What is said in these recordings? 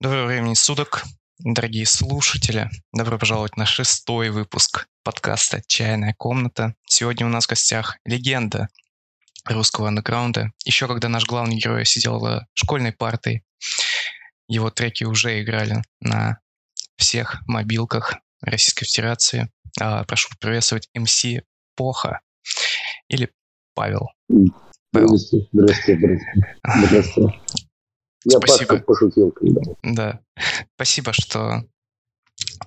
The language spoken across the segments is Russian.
Доброго времени суток, дорогие слушатели. Добро пожаловать на шестой выпуск подкаста «Чайная комната». Сегодня у нас в гостях легенда русского андеграунда. Еще когда наш главный герой сидел за школьной партой, его треки уже играли на всех мобилках Российской Федерации. А, прошу приветствовать МС Поха или Павел. Павел. Здравствуйте, здравствуйте, здравствуйте. Я Спасибо. пошутил. Когда. Да. Спасибо, что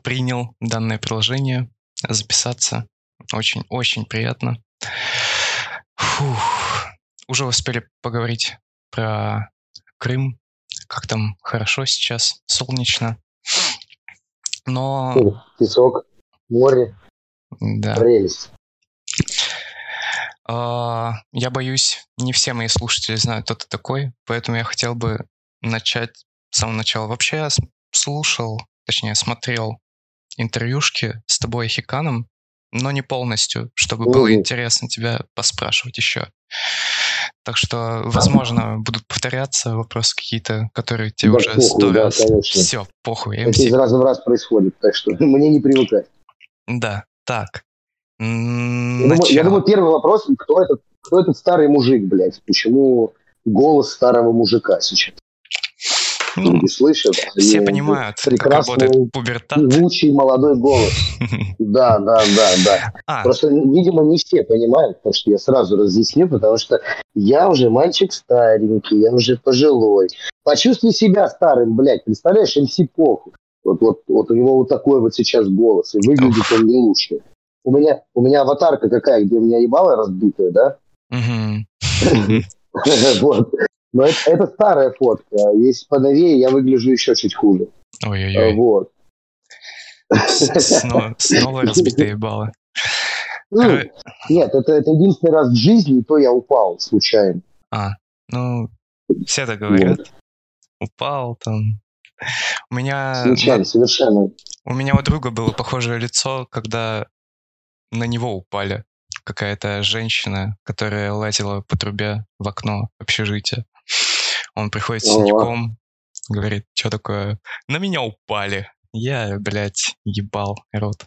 принял данное приложение, записаться. Очень-очень приятно. Фух. Уже успели поговорить про Крым, как там хорошо сейчас, солнечно. Но... Песок, море, да. прелесть. Uh, я боюсь, не все мои слушатели знают, кто ты такой, поэтому я хотел бы начать с самого начала. Вообще я слушал, точнее смотрел интервьюшки с тобой и Хиканом, но не полностью, чтобы mm-hmm. было интересно тебя поспрашивать еще. Так что, возможно, будут повторяться вопросы какие-то, которые тебе да, уже похуй, сто да, раз... Конечно. Все, похуй. Это из раза в раз происходит, так что мне не привыкать. Да, так. Я думаю, я думаю, первый вопрос, кто этот, кто этот старый мужик, блядь? Почему голос старого мужика сейчас? Ну, люди слышат. Все понимают, как работает пубертат. Певучий молодой голос. Да, да, да, да. А. Просто, видимо, не все понимают, потому что я сразу разъясню, потому что я уже мальчик старенький, я уже пожилой. Почувствуй себя старым, блядь, представляешь, МС Поху. Вот, вот, вот у него вот такой вот сейчас голос, и выглядит он не лучше. У меня, у меня аватарка какая, где у меня ебало разбитое, да? Вот. Но это, это старая фотка. Если поновее, я выгляжу еще чуть хуже. Ой-ой-ой. Вот. Снова, снова разбитые баллы. Ну, нет, это, это единственный раз в жизни, и то я упал случайно. А, ну, все так говорят. Вот. Упал там. У меня... Случайно, совершенно. У меня у друга было похожее лицо, когда на него упали. Какая-то женщина, которая лазила по трубе в окно общежития. Он приходит с синяком, говорит, что такое? На меня упали. Я, блядь, ебал рот.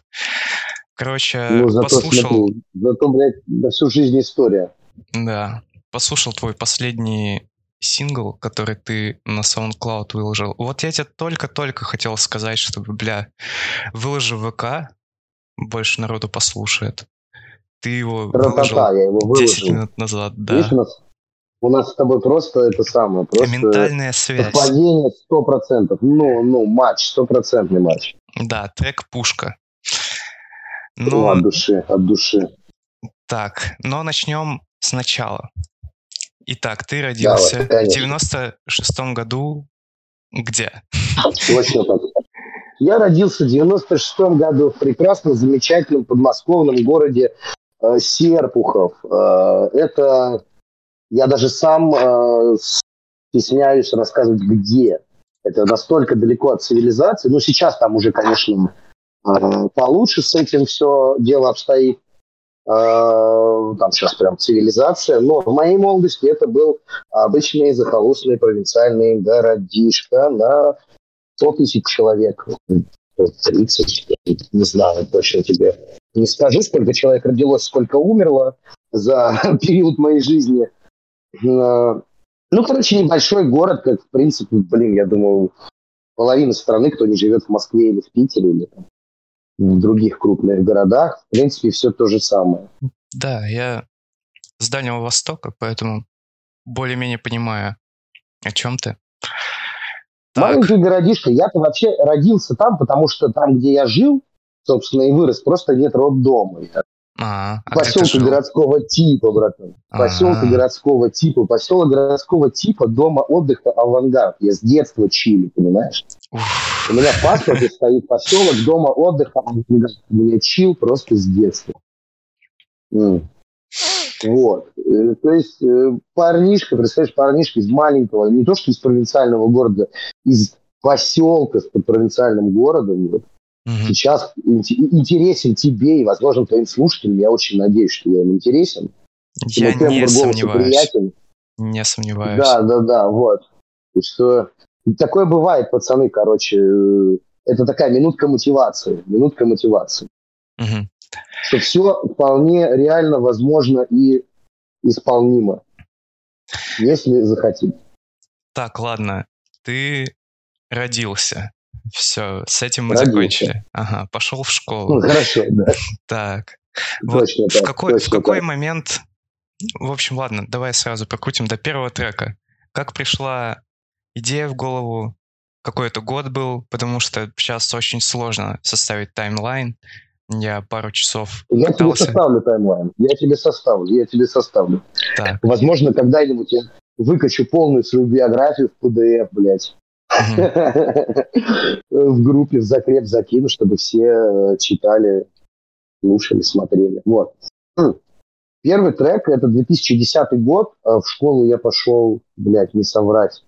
Короче, ну, зато, послушал... Смотри, зато, блядь, на всю жизнь история. Да. Послушал твой последний сингл, который ты на SoundCloud выложил. Вот я тебе только-только хотел сказать, чтобы, бля, выложи в ВК, больше народу послушает. Ты его Ратата, выложил, я его выложил 10 минут назад, да. Видишь, у нас у нас с тобой просто это самое. Просто Ментальная связь. Падение сто процентов. Ну, ну, матч, стопроцентный матч. Да, трек «Пушка». Но... Ну, от души, от души. Так, но начнем сначала. Итак, ты родился Давай, в 96-м году где? Точно так. Я родился в 96-м году в прекрасном, замечательном подмосковном городе э, Серпухов. Э, это я даже сам э, стесняюсь рассказывать, где. Это настолько далеко от цивилизации. Ну, сейчас там уже, конечно, э, получше с этим все дело обстоит. Э, там сейчас прям цивилизация. Но в моей молодости это был обычный захолустный провинциальный городишко на 100 тысяч человек. 30, не знаю, точно тебе не скажу, сколько человек родилось, сколько умерло за период моей жизни – ну, короче, небольшой город, как, в принципе, блин, я думаю, половина страны, кто не живет в Москве или в Питере, или там, в других крупных городах, в принципе, все то же самое. Да, я с Дальнего Востока, поэтому более-менее понимаю, о чем ты. Так. Маленький городишко. Я-то вообще родился там, потому что там, где я жил, собственно, и вырос, просто нет роддома. А, а поселка городского типа, братан. Поселка городского типа. Поселок городского типа дома отдыха «Авангард». Я с детства чили, понимаешь? Уф. У меня в паспорте стоит поселок дома отдыха «Авангард». У меня чил просто с детства. Вот. Э, то есть э, парнишка, представляешь, парнишка из маленького, не то что из провинциального города, из поселка с провинциальным городом, вот, угу. сейчас интересен тебе и, возможно, твоим слушателям. Я очень надеюсь, что я им интересен. Я не сомневаюсь. Приятен. Не сомневаюсь. Да, да, да, вот. И что Такое бывает, пацаны, короче. Это такая минутка мотивации. Минутка мотивации. Мгм. Что все вполне реально возможно и исполнимо, если захотим. Так, ладно. Ты родился. Все, с этим мы Родился. закончили. Ага, пошел в Ну, школу. хорошо, да. Так. Вот Точно в так. какой, в точно какой так. момент... В общем, ладно, давай сразу прокрутим до первого трека. Как пришла идея в голову? Какой это год был? Потому что сейчас очень сложно составить таймлайн. Я пару часов Я тебе пытался. составлю таймлайн. Я тебе составлю. Я тебе составлю. Так. Возможно, когда-нибудь я выкачу полную свою биографию в PDF, блядь. В группе в закреп закину, чтобы все э, читали, слушали, смотрели. Вот. М. Первый трек это 2010 год. А В школу я пошел, блядь, не соврать.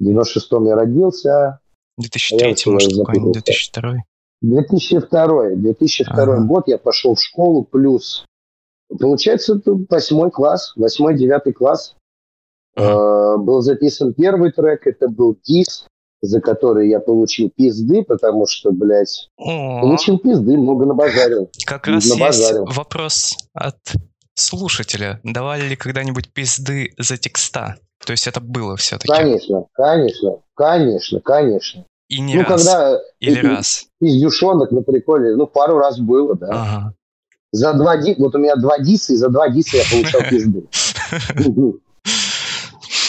В 96-м я родился. 2003, Я может, какой-нибудь, запутался. 2002. 2002. 2002 Ага. год я пошел в школу, плюс, получается, это восьмой класс, восьмой, девятый класс. Э, Был записан первый трек, это был дис, за который я получил пизды, потому что, блядь, получил пизды, много набазарил. как раз есть набазарил. вопрос от слушателя. Давали ли когда-нибудь пизды за текста? То есть это было все-таки? Конечно, конечно, конечно, конечно. И не ну, раз. когда Или эти раз. пиздюшонок на приколе, ну, пару раз было, да. Ага. За два ди... Вот у меня два диса, и за два диса я получал пизды.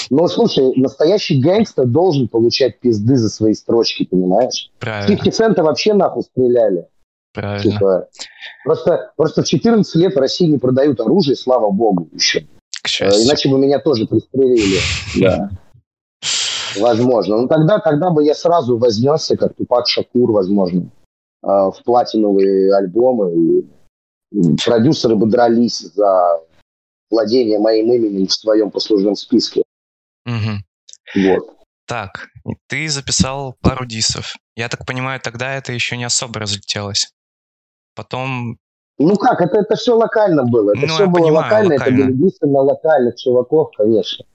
Ну, слушай, настоящий гэнгстер должен получать пизды за свои строчки, понимаешь? Правильно, 50 цента вообще нахуй стреляли. правильно. Типа, просто, просто в 14 лет в России не продают оружие, слава богу, еще. К Э, счастью. Иначе бы меня тоже пристрелили. Да. Возможно. Ну тогда, тогда бы я сразу вознесся, как Тупак Шакур, возможно, э, в платиновые альбомы. И продюсеры бы дрались за владение моим именем в своем послужном списке. Мгм. Вот. Так, ты записал пару дисов. Я так понимаю, тогда это еще не особо разлетелось. Потом... Ну как, это, это все локально было. Это Ну, все было понимаю, локально, локально. это были дисы на локальных чуваков, конечно.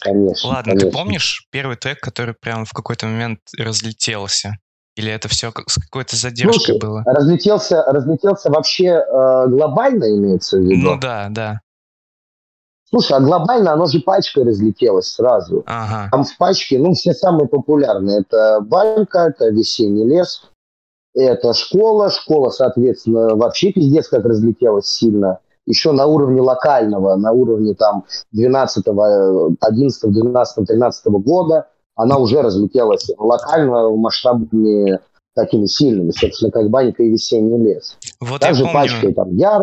Конечно. Ладно, конечно. ты помнишь первый трек, который прям в какой-то момент разлетелся? Или это все с какой-то задержкой Слушай, было? разлетелся, разлетелся вообще э, глобально, имеется в виду? Ну да, да. Слушай, а глобально оно же пачкой разлетелось сразу. Ага. Там в пачке, ну, все самые популярные. Это банька, это весенний лес, это школа. Школа, соответственно, вообще пиздец как разлетелась сильно. Еще на уровне локального, на уровне там 12, 11, 12, 13 года она уже разлетелась локально масштабами такими сильными, собственно, как банька и весенний лес. Вот помню. пачкой там яр,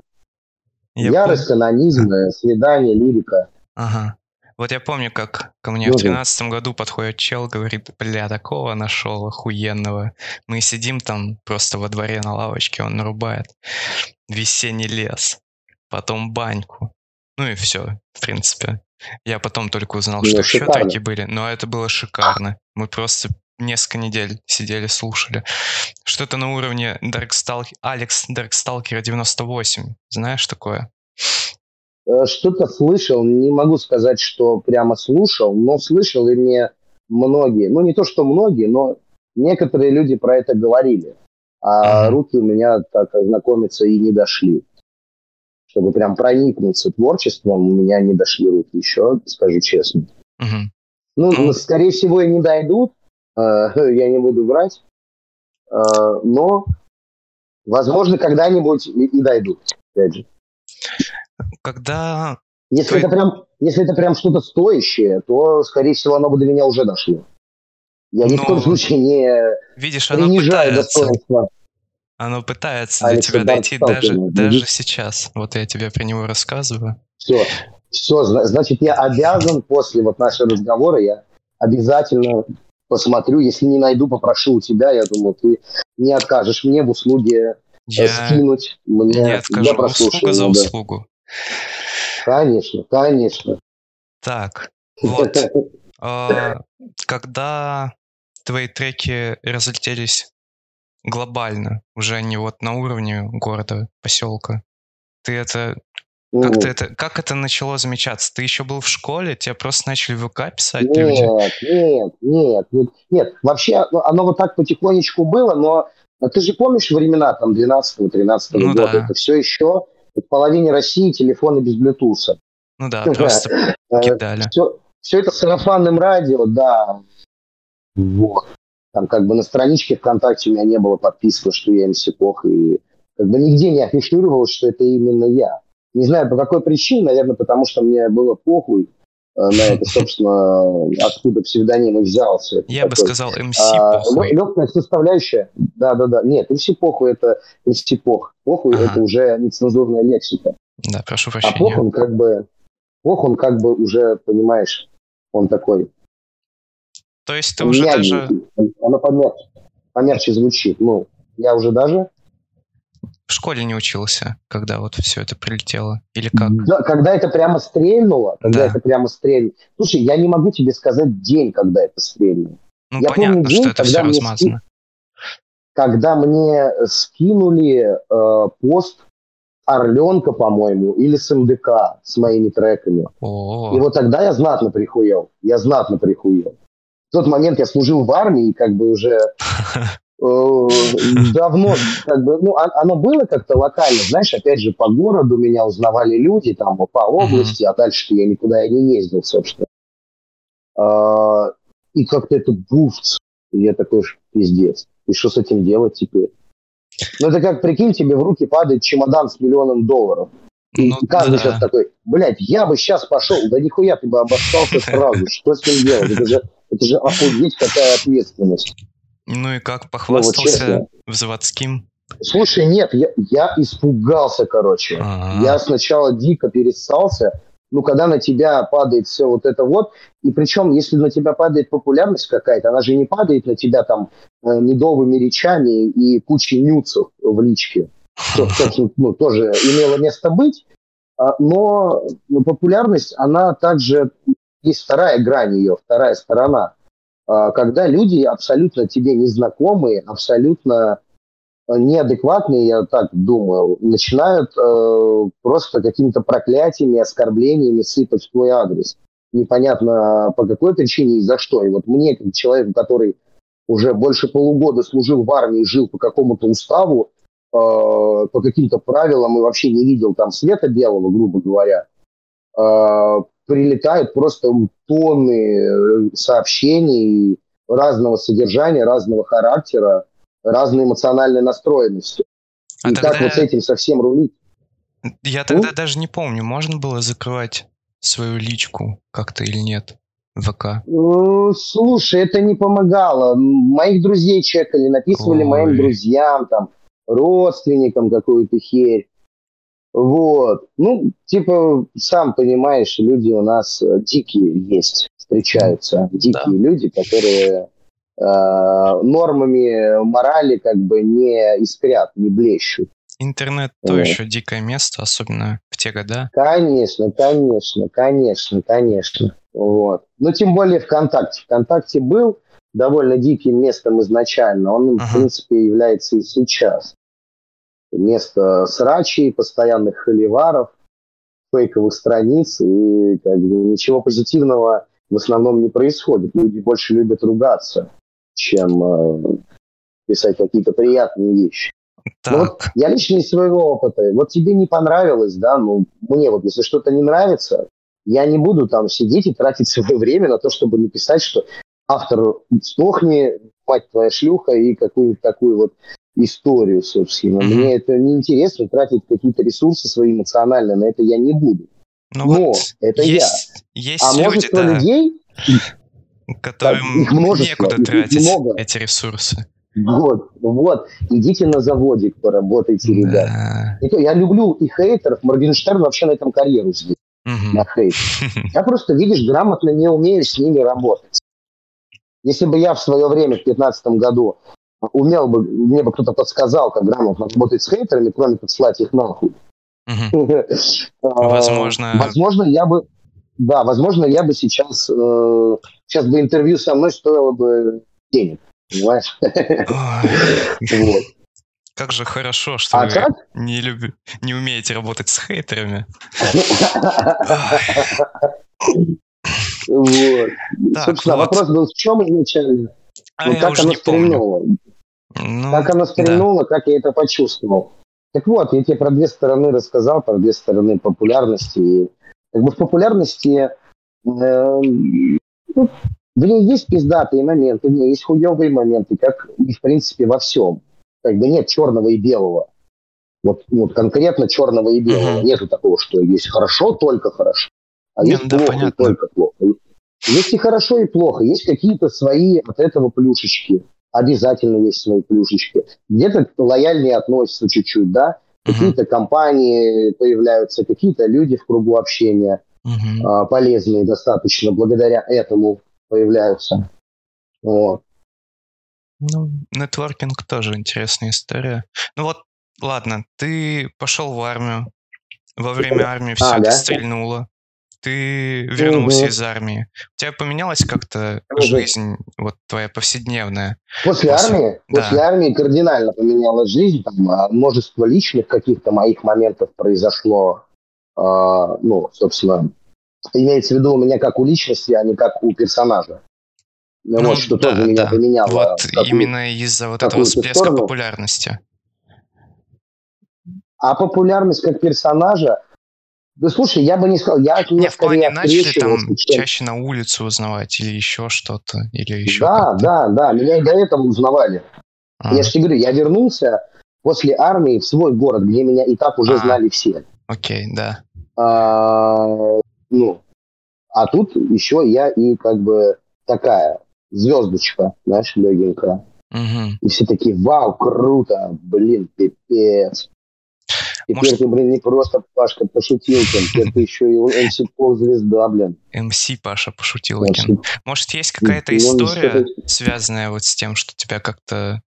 я ярость, канонизм, э, свидание, лирика. Ага. Вот я помню, как ко мне Ну в тринадцатом году подходит чел, говорит, бля, такого нашел охуенного. Мы сидим там просто во дворе на лавочке, он нарубает. Весенний лес, потом баньку. Ну и все, в принципе. Я потом только узнал, Ну, что еще шикарно. треки были, но это было шикарно. Мы просто несколько недель сидели, слушали. Что-то на уровне Darkstalk... Алекс Дарксталкера 98. Знаешь такое? Э, Что-то слышал, не могу сказать, что прямо слушал, но слышал и мне многие, ну не то, что многие, но некоторые люди про это говорили. А Мгм. руки у меня так ознакомиться и не дошли. Чтобы прям проникнуться творчеством, у меня не дошли руки еще, скажу честно. Мгм. Ну, Ну. скорее всего, и не дойдут, я не буду врать, Э, но, возможно, когда-нибудь и, и дойдут, опять же. Когда Если это прям, если это прям что-то стоящее, то, скорее всего, оно бы до меня уже дошло. Я ни в коем случае не Видишь, оно принижаю пытается, достоинства. оно пытается до Алекса тебя дойти даже, даже сейчас. Вот я тебе про него рассказываю. Все, все, значит, я обязан после вот нашего разговора, я обязательно посмотрю, если не найду, попрошу у тебя, я думаю, ты не откажешь мне в услуге Я скинуть мне не откажу. для Услуга за да. услугу. Конечно, конечно. Так, вот. а, Когда твои треки разлетелись глобально, уже не вот на уровне города, поселка, ты это Как, ты это, как это начало замечаться? Ты еще был в школе, тебя просто начали в ВК писать Нет, люди? нет, нет, нет, нет. Вообще ну, оно вот так потихонечку было, но а ты же помнишь времена там 12-13 Ну года? да. Это все еще в половине России телефоны без Bluetooth. Ну да, просто кидали. Все, все это сарафанным радио, да. Вот. Там как бы на страничке ВКонтакте у меня не было подписки, что я МС Пох, и как бы нигде не афишировалось, что это именно я. Не знаю, по какой причине, наверное, потому что мне было похуй э, на это, собственно, откуда псевдоним и взялся. Я бы такой, сказал МС а, похуй. лёгкая составляющая. Да-да-да. Нет, МС Похуй это МС Пох. Похуй Ага. это уже нецензурная лексика. Да, прошу А Пох, прощения. он как бы, Пох, он как бы уже, понимаешь, он такой То есть ты уже даже... Оно помягче, помягче звучит. Ну, я уже даже... в школе не учился, когда вот все это прилетело? Или как? Да, когда это прямо стрельнуло, когда Да. это прямо стрельнуло. Слушай, я не могу тебе сказать день, когда это стрельнуло. Ну, Я понятно, помню день, что это все размазано. Когда мне скинули э, пост Орленка, по-моему, или с МДК с моими треками. О, И вот тогда я знатно прихуел. Я знатно прихуел. В тот момент я служил в армии, и как бы уже э, давно, как бы, ну, а- оно было как-то локально, знаешь, опять же, по городу меня узнавали люди, там, по области, а дальше я никуда и не ездил, собственно. А, И как-то это буфц. И я такой, ж, пиздец. И что с этим делать теперь? Ну, это как, прикинь, тебе в руки падает чемодан с миллионом долларов. И Ну каждый да. сейчас такой, блядь, я бы сейчас пошел, да нихуя ты бы обоссался сразу. Что с ним делать? Это же, это же охуеть какая ответственность. Ну и как, честно. похвастался в заводским? Слушай, нет, я, я испугался, короче. Ага. Я сначала дико перессался, ну, когда на тебя падает все вот это вот, и причем, если на тебя падает популярность какая-то, она же не падает на тебя там э, медовыми речами и кучей нюцев в личке, что, собственно, ну, тоже имело место быть, А, но ну, популярность, она также, есть вторая грань ее, вторая сторона, когда люди абсолютно тебе незнакомые, абсолютно неадекватные, я так думаю, начинают э, просто какими-то проклятиями, оскорблениями сыпать в твой адрес. Непонятно по какой причине и за что. И вот мне, как человеку, который уже больше полугода служил в армии, жил по какому-то уставу, э, по каким-то правилам и вообще не видел там света белого, грубо говоря, э, прилетают просто тонны э, сообщений разного содержания, разного характера, разной эмоциональной настроенности. А и тогда как вот с этим совсем рулить? я тогда даже не помню, можно было закрывать свою личку как-то или нет ВК? Ну, Слушай, это не помогало. Моих друзей чекали, написывали Ой. моим друзьям, там, родственникам какую-то херь. Вот. Ну, типа, сам понимаешь, люди у нас э, дикие есть, встречаются. Дикие Да. люди, которые э, нормами морали как бы не искрят, не блещут. Интернет то Вот. еще дикое место, особенно в те года. Конечно, конечно, конечно, конечно. Вот. Но тем более ВКонтакте. ВКонтакте был довольно диким местом изначально. Он, в Ага. принципе, является и сейчас. Место срачей, постоянных холиваров, фейковых страниц, и как бы, ничего позитивного в основном не происходит. Люди больше любят ругаться, чем э, писать какие-то приятные вещи. Ну вот я лично из своего опыта. Вот тебе не понравилось, да, ну, мне вот, если что-то не нравится, я не буду там сидеть и тратить свое время на то, чтобы написать, что автор сдохни, мать твоя шлюха, и какую-нибудь такую вот историю, собственно. Мгм. Мне это неинтересно, тратить какие-то ресурсы свои эмоциональные, на это я не буду. ну но вот это есть, есть А люди, множество да, людей, которым их множество, некуда их тратить много. эти ресурсы. вот, вот, идите на заводик, поработайте, ребят. Да. И то я люблю и хейтеров, Моргенштерн вообще на этом карьеру сделал, Мгм. на хейт. Я просто, видишь, грамотно не умею с ними работать. Если бы я в свое время, в 2015 году, умел бы, мне бы кто-то подсказал, как грамотно работать с хейтерами, кроме как слать их нахуй. А, Возможно- Возможно, я бы... Да, возможно, я бы сейчас... э, Сейчас бы интервью со мной стоило бы денег. Понимаешь? Как же хорошо, что а вы как? не, люб... не умеете работать с хейтерами. Вот. Собственно, вопрос был в чем изначально? А ну, как оно стрельнуло? Ну, как оно стрельнуло, как я это почувствовал. Так вот, я тебе про две стороны рассказал, про две стороны популярности. И, как бы в популярности э, в ней есть пиздатые моменты, в ней есть хуевые моменты, как и в принципе во всем. Как бы нет черного и белого. Вот, вот конкретно черного и белого. Mm-hmm. Нету такого, что есть хорошо, только хорошо. А есть да, плохо понятно. только плохо. Есть и хорошо, и плохо. Есть какие-то свои от этого плюшечки обязательно есть свои плюшечки. Где-то лояльнее относятся чуть-чуть, да, какие-то компании появляются, какие-то люди в кругу общения uh-huh. а, полезные достаточно, благодаря этому появляются. Вот. Ну, нетворкинг тоже интересная история. Ну вот, ладно, ты пошел в армию, во время армии все а, это да? стрельнуло ты вернулся угу. из армии. У тебя поменялась как-то угу. жизнь, вот твоя повседневная? После, после... армии? Да. После армии кардинально поменялась жизнь. Там а, множество личных каких-то моих моментов произошло. Э, ну, собственно, имеется в виду у меня как у личности, а не как у персонажа. Ну, ну вот, что да, тоже меня да. поменяло. Вот именно из-за вот этого всплеска сторону. популярности. А популярность как персонажа, да слушай, я бы не сказал, я от нее в плане начали там чем... чаще на улицу узнавать или еще что-то, или еще Да, да, да, меня и до этого узнавали. А. Я же тебе говорю, я вернулся после армии в свой город, где меня и так уже а. знали все. Окей, да. А, ну, а тут еще я и как бы такая звездочка, знаешь, легенькая. Угу. И все такие, вау, круто, блин, пипец. Теперь Может... ты, блин, не просто Пашка Пошутилкин, теперь ты еще и МС Пол звезда, блин. МС Паша Пошутилкин. Может, есть какая-то история, связанная вот с тем, что тебя как-то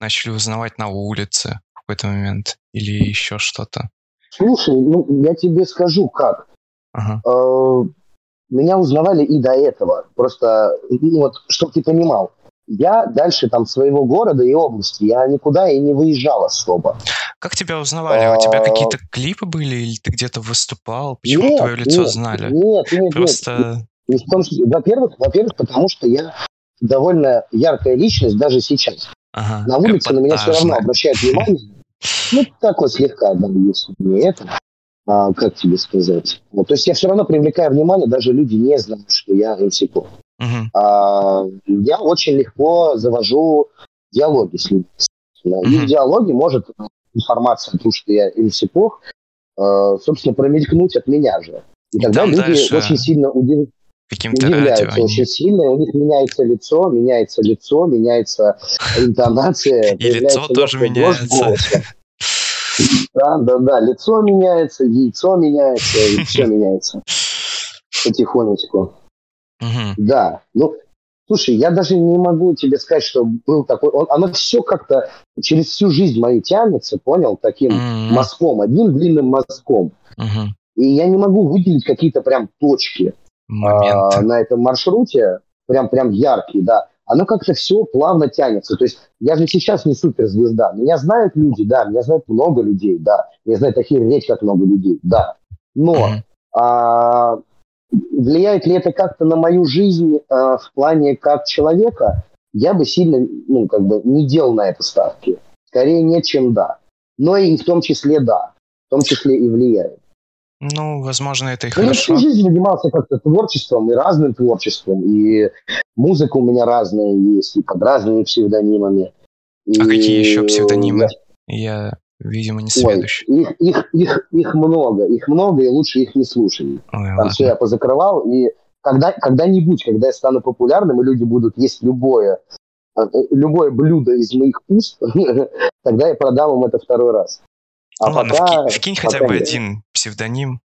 начали узнавать на улице в какой-то момент? Или еще что-то? Слушай, ну, я тебе скажу как. Ага. Э, меня узнавали и до этого. Просто, ну, вот, чтобы ты понимал, я дальше там своего города и области, я никуда и не выезжал особо. Как тебя узнавали? У тебя а, какие-то клипы были или ты где-то выступал? Почему нет, твое лицо нет, знали? Нет, нет, Просто... нет. Во-первых, во-первых, потому что я довольно яркая личность даже сейчас. Ага, на улице на меня все равно обращают внимание. Ну, так вот слегка, да, если не это. А, как тебе сказать? Вот, то есть я все равно привлекаю внимание, даже люди не знают, что я МС Uh-huh. А, я очень легко завожу диалоги с людьми. Uh-huh. И в диалоге может информация о том, что я МСПОХ, э, собственно, промелькнуть от меня же. И, тогда люди дальше... очень сильно удив... удивляются, радио, очень сильно, у них меняется лицо, меняется лицо, меняется интонация. И лицо тоже меняется. Да, да, да, лицо меняется, яйцо меняется, все меняется потихонечку. Да, ну, слушай, я даже не могу тебе сказать, что был такой... Он, оно все как-то через всю жизнь мою тянется, понял, таким угу. мазком, одним длинным мазком. Угу. И я не могу выделить какие-то прям точки а, на этом маршруте, прям, прям яркие, да. Оно как-то все плавно тянется. То есть я же сейчас не суперзвезда. Меня знают люди, да, меня знают много людей, да. Меня знает такие редь, как много людей, да. Но mm-hmm. а, влияет ли это как-то на мою жизнь э, в плане как человека, я бы сильно, ну, как бы не делал на это ставки. Скорее нет, чем да. Но и в том числе да. В том числе и влияет. Ну, возможно, это и ну, хорошо. Я всю жизнь занимался как-то творчеством, и разным творчеством, и музыка у меня разная есть, и под разными псевдонимами. И... А какие еще псевдонимы? Я... я Видимо, не сведущий. Ой, их, их, их, их много, их много, и лучше их не слушать. Ой, Там ладно. все я позакрывал, и когда, когда-нибудь, когда я стану популярным, и люди будут есть любое, э, любое блюдо из моих уст, тогда я продам им это второй раз. А ну пока, ладно, вки, вкинь хотя бы нет. один псевдоним.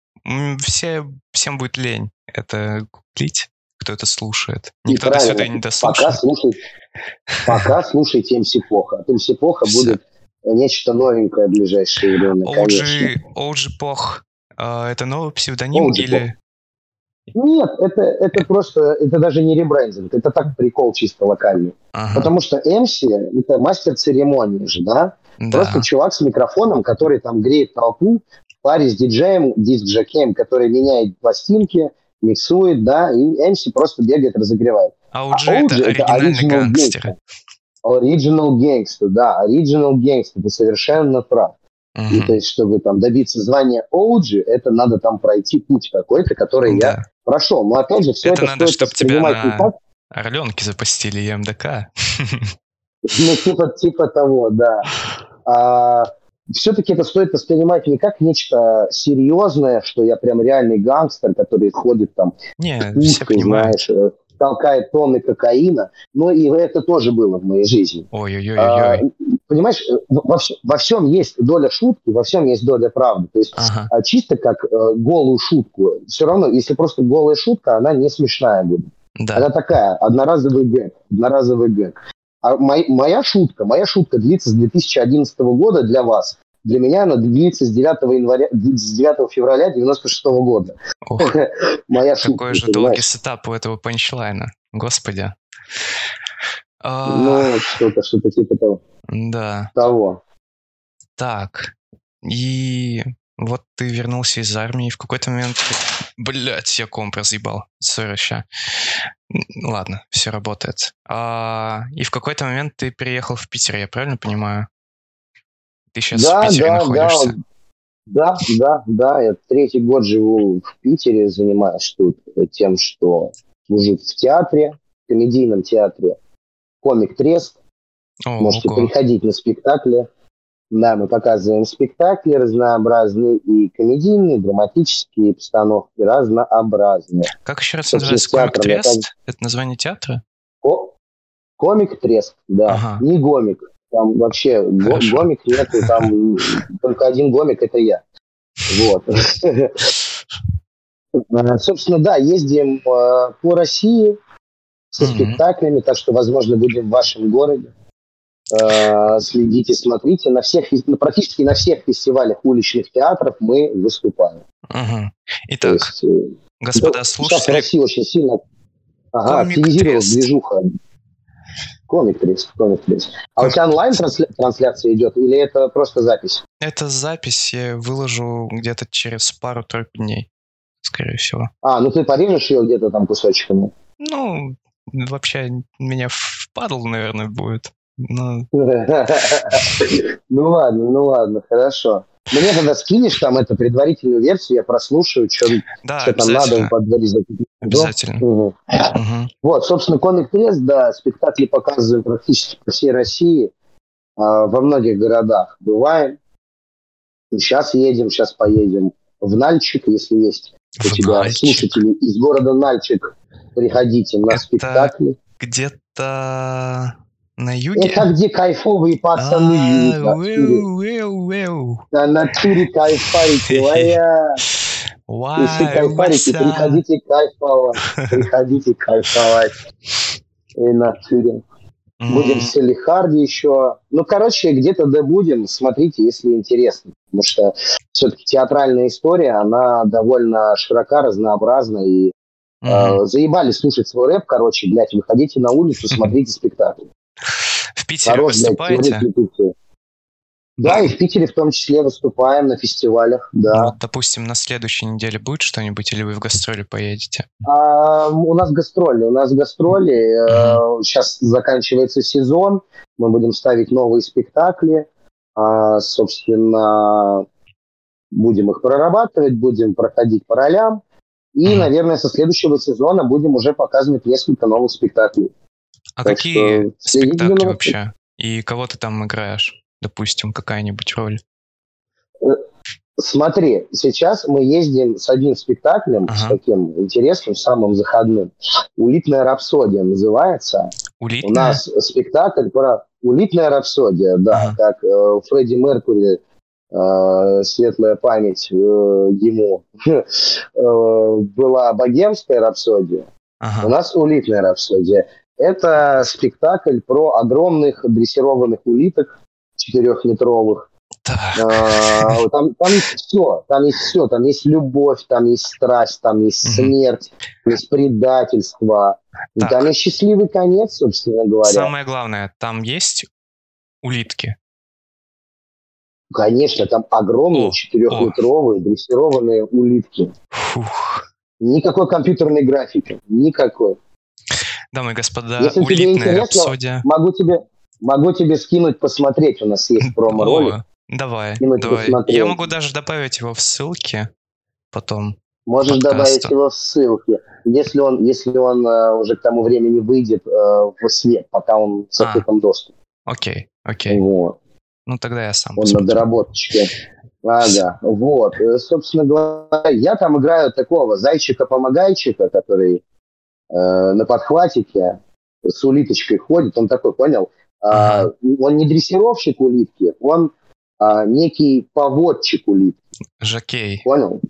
Все, всем будет лень это куплить, кто это слушает. Никто до сюда не дослушает. Пока слушай, пока слушайте МС Плохо. От МС Плохо будет нечто новенькое в ближайшее время, OG, OG Пох, а, это новый псевдоним OG или... Нет, это, это просто, это даже не ребрендинг, это так прикол чисто локальный. Ага. Потому что MC – это мастер церемонии же, да? Да. Просто чувак с микрофоном, который там греет толпу, в паре с диджеем, диск-джокеем, который меняет пластинки, миксует, да, и MC просто бегает, разогревает. А OG это OG оригинальный original гангстер. gangster. Original gangster, да, original gangster, ты совершенно прав. И то есть, чтобы там добиться звания OG, это надо там пройти путь какой-то, который я Да. прошел. Но опять же, все Это это, надо, стоит чтоб тебя на- так, Орленки запустили и МДК. ну, типа, типа того, да. все-таки это стоит воспринимать не как нечто серьезное, что я прям реальный гангстер, который ходит там Не, все понимают. знаешь, э, толкает тонны кокаина. Но и это тоже было в моей жизни. А, Ой-ой-ой-ой. понимаешь, во, во всем есть доля шутки, во всем есть доля правды. То есть Ага. а чисто как э, голую шутку. Все равно, если просто голая шутка, она не смешная будет. Да. Она такая, одноразовый гэг, одноразовый гэг. А мой- моя шутка, моя шутка длится с 2011 года для вас. Для меня она длится с 9, января, с 9 февраля 96 года. Ох, Моя шутка, какой же долгий setup у этого панчлайна. Господи. А, Ну, что-то, что-то типа того. Да. того. Так. И вот ты вернулся из армии, в какой-то момент... Блять, я комп разъебал. Sorry, ща. Ладно, все работает. А, и в какой-то момент ты переехал в Питер, я правильно понимаю? Ты сейчас в Да, Питере да, находишься? да. Да, да. Я третий год живу в Питере, занимаюсь тут тем, что служу в театре, в комедийном театре. Комик Трест. О, Можете ого. приходить на спектакли. Да, мы показываем спектакли разнообразные и комедийные, и драматические постановки разнообразные. Как еще раз называется комик Трест? Это название театра? Ко- комик Трест, да, Ага. не гомик. Там вообще го- гомик нету, там только один гомик, это я. Вот. Э, Собственно, да, ездим э, по России со спектаклями, так что, возможно, будем в вашем городе. Э, Следите, смотрите. На всех, практически на всех фестивалях уличных театров мы выступаем. Итак, господа да, Сейчас слушатели, Россия очень сильно активизировалась движуха. Комик Трест, комик Трест. А у тебя онлайн трансля- трансляция идет или это просто запись? это запись я выложу где-то через пару-тройку дней, скорее всего. А, ну ты порежешь ее где-то там кусочками. Ну, вообще, меня впадл, наверное, будет. Ну, Ну ладно, ну ладно, хорошо. Мне тогда скинешь там эту предварительную версию, я прослушаю, что да, там надо обязательно. под запись. Обязательно. Мгм. Мгм. Вот, собственно, комик Трест, да, спектакли показываем практически по всей России, а, во многих городах бываем. Сейчас едем, сейчас поедем в Нальчик, если есть у В тебя Нальчик. слушатели из города Нальчик, приходите на Это спектакли. Где-то на юге? Это где кайфовые пацаны А, натуре. уэу, уэу, уэу. На натуре кайфарики. Если кайфарики, приходите кайфовать, приходите кайфовать. И натуре. Будем М, в Селихарде еще. Ну, короче, где-то да будем. Смотрите, если интересно. Потому что все-таки театральная история, она довольно широка, разнообразна. И э, заебали слушать свой рэп, короче, блядь, выходите на улицу, смотрите спектакль. В Питере Народ, выступаете? Да, и в Питере в том числе выступаем на фестивалях, Ну, да. Вот, допустим, на следующей неделе будет что-нибудь, или вы в гастроли поедете? А, у нас гастроли, у нас гастроли. э, сейчас заканчивается сезон, мы будем ставить новые спектакли. А, собственно, будем их прорабатывать, будем проходить по ролям. И, Мгм. наверное, со следующего сезона будем уже показывать несколько новых спектаклей. А Так какие что спектакли новостями. вообще? И кого ты там играешь? Допустим, какая-нибудь роль? Смотри, сейчас мы ездим с одним спектаклем, с Ага. таким интересным, самым заходным. «Улитная рапсодия» называется. Улитная? У нас спектакль про улитная рапсодия, да, Ага. как э, Фредди Меркури, э, светлая память э, ему, э, была богемская рапсодия, у Ага. нас улитная рапсодия. Это спектакль про огромных дрессированных улиток четырехметровых. Так. А, Там, там есть все, там есть все, там есть любовь, там есть страсть, там есть смерть, есть предательство. Так. там есть счастливый конец, собственно говоря. Самое главное, там есть улитки? Конечно, там огромные четырехлитровые дрессированные улитки. Фух. Никакой компьютерной графики, никакой. Дамы и господа, Если улитная рапсодия. Могу тебе, могу тебе скинуть посмотреть, у нас есть промо-ролик. Давай, скинуть давай. Посмотреть. Я могу даже добавить его в ссылки потом. Можешь подкасту. добавить его в ссылки. Если он, если он uh, уже к тому времени выйдет uh, в свет, пока он в закрытом а. доступе. Окей, окей. Вот. Ну, тогда я сам Он посмотрю. на доработочке. Ага, вот. Э, собственно говоря, я там играю такого зайчика-помогайчика, который э, на подхватике с улиточкой ходит. Он такой, понял? А, он не дрессировщик улитки, он а, некий поводчик улитки. Жакей. Понял?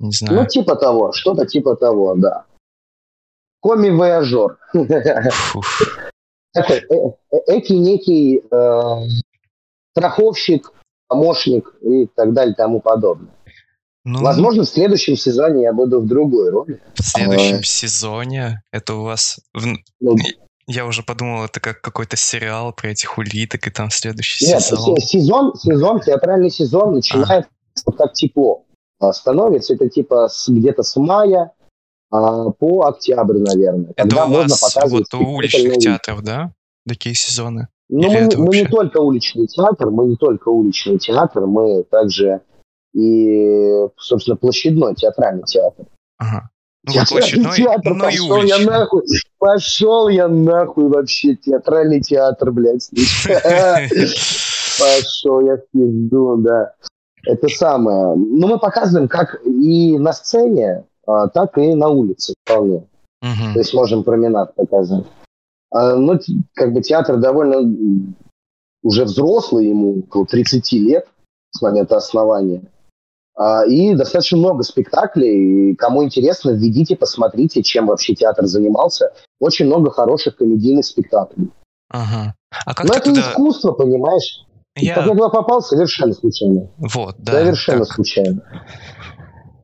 Не знаю. Ну, типа того, что-то типа того, да. Коми-вояжер. Такой, э, э, некий э, страховщик, помощник и так далее тому подобное. Ну, Возможно, в следующем сезоне я буду в другой роли. В следующем а... сезоне это у вас... В... Ну, я уже подумал, это как какой-то сериал про этих улиток, и там следующий Нет, сезон. сезон, сезон, театральный сезон начинается а. как тепло становится. Это типа с, где-то с мая а, по октябрь, наверное. Это когда у можно вас показывать вот у уличных театров, да? Такие сезоны? Ну, мы, мы не только уличный театр, мы не только уличный театр, мы также и, собственно, площадной театральный театр. Ага. Ну, театральный площадной, театр, ну пошел я нахуй, пошел я нахуй вообще, театральный театр, блядь. Пошел я в пизду, да. Это самое. Ну, мы показываем как и на сцене, а, так и на улице вполне. То есть можем променад показать. А, ну, как бы театр довольно уже взрослый, ему около 30 лет с момента основания. А, и достаточно много спектаклей. Кому интересно, введите, посмотрите, чем вообще театр занимался. Очень много хороших комедийных спектаклей. Ага. А как Но это туда... искусство, понимаешь? Я... Как я туда попал, совершенно случайно. Вот, да. Совершенно как... случайно.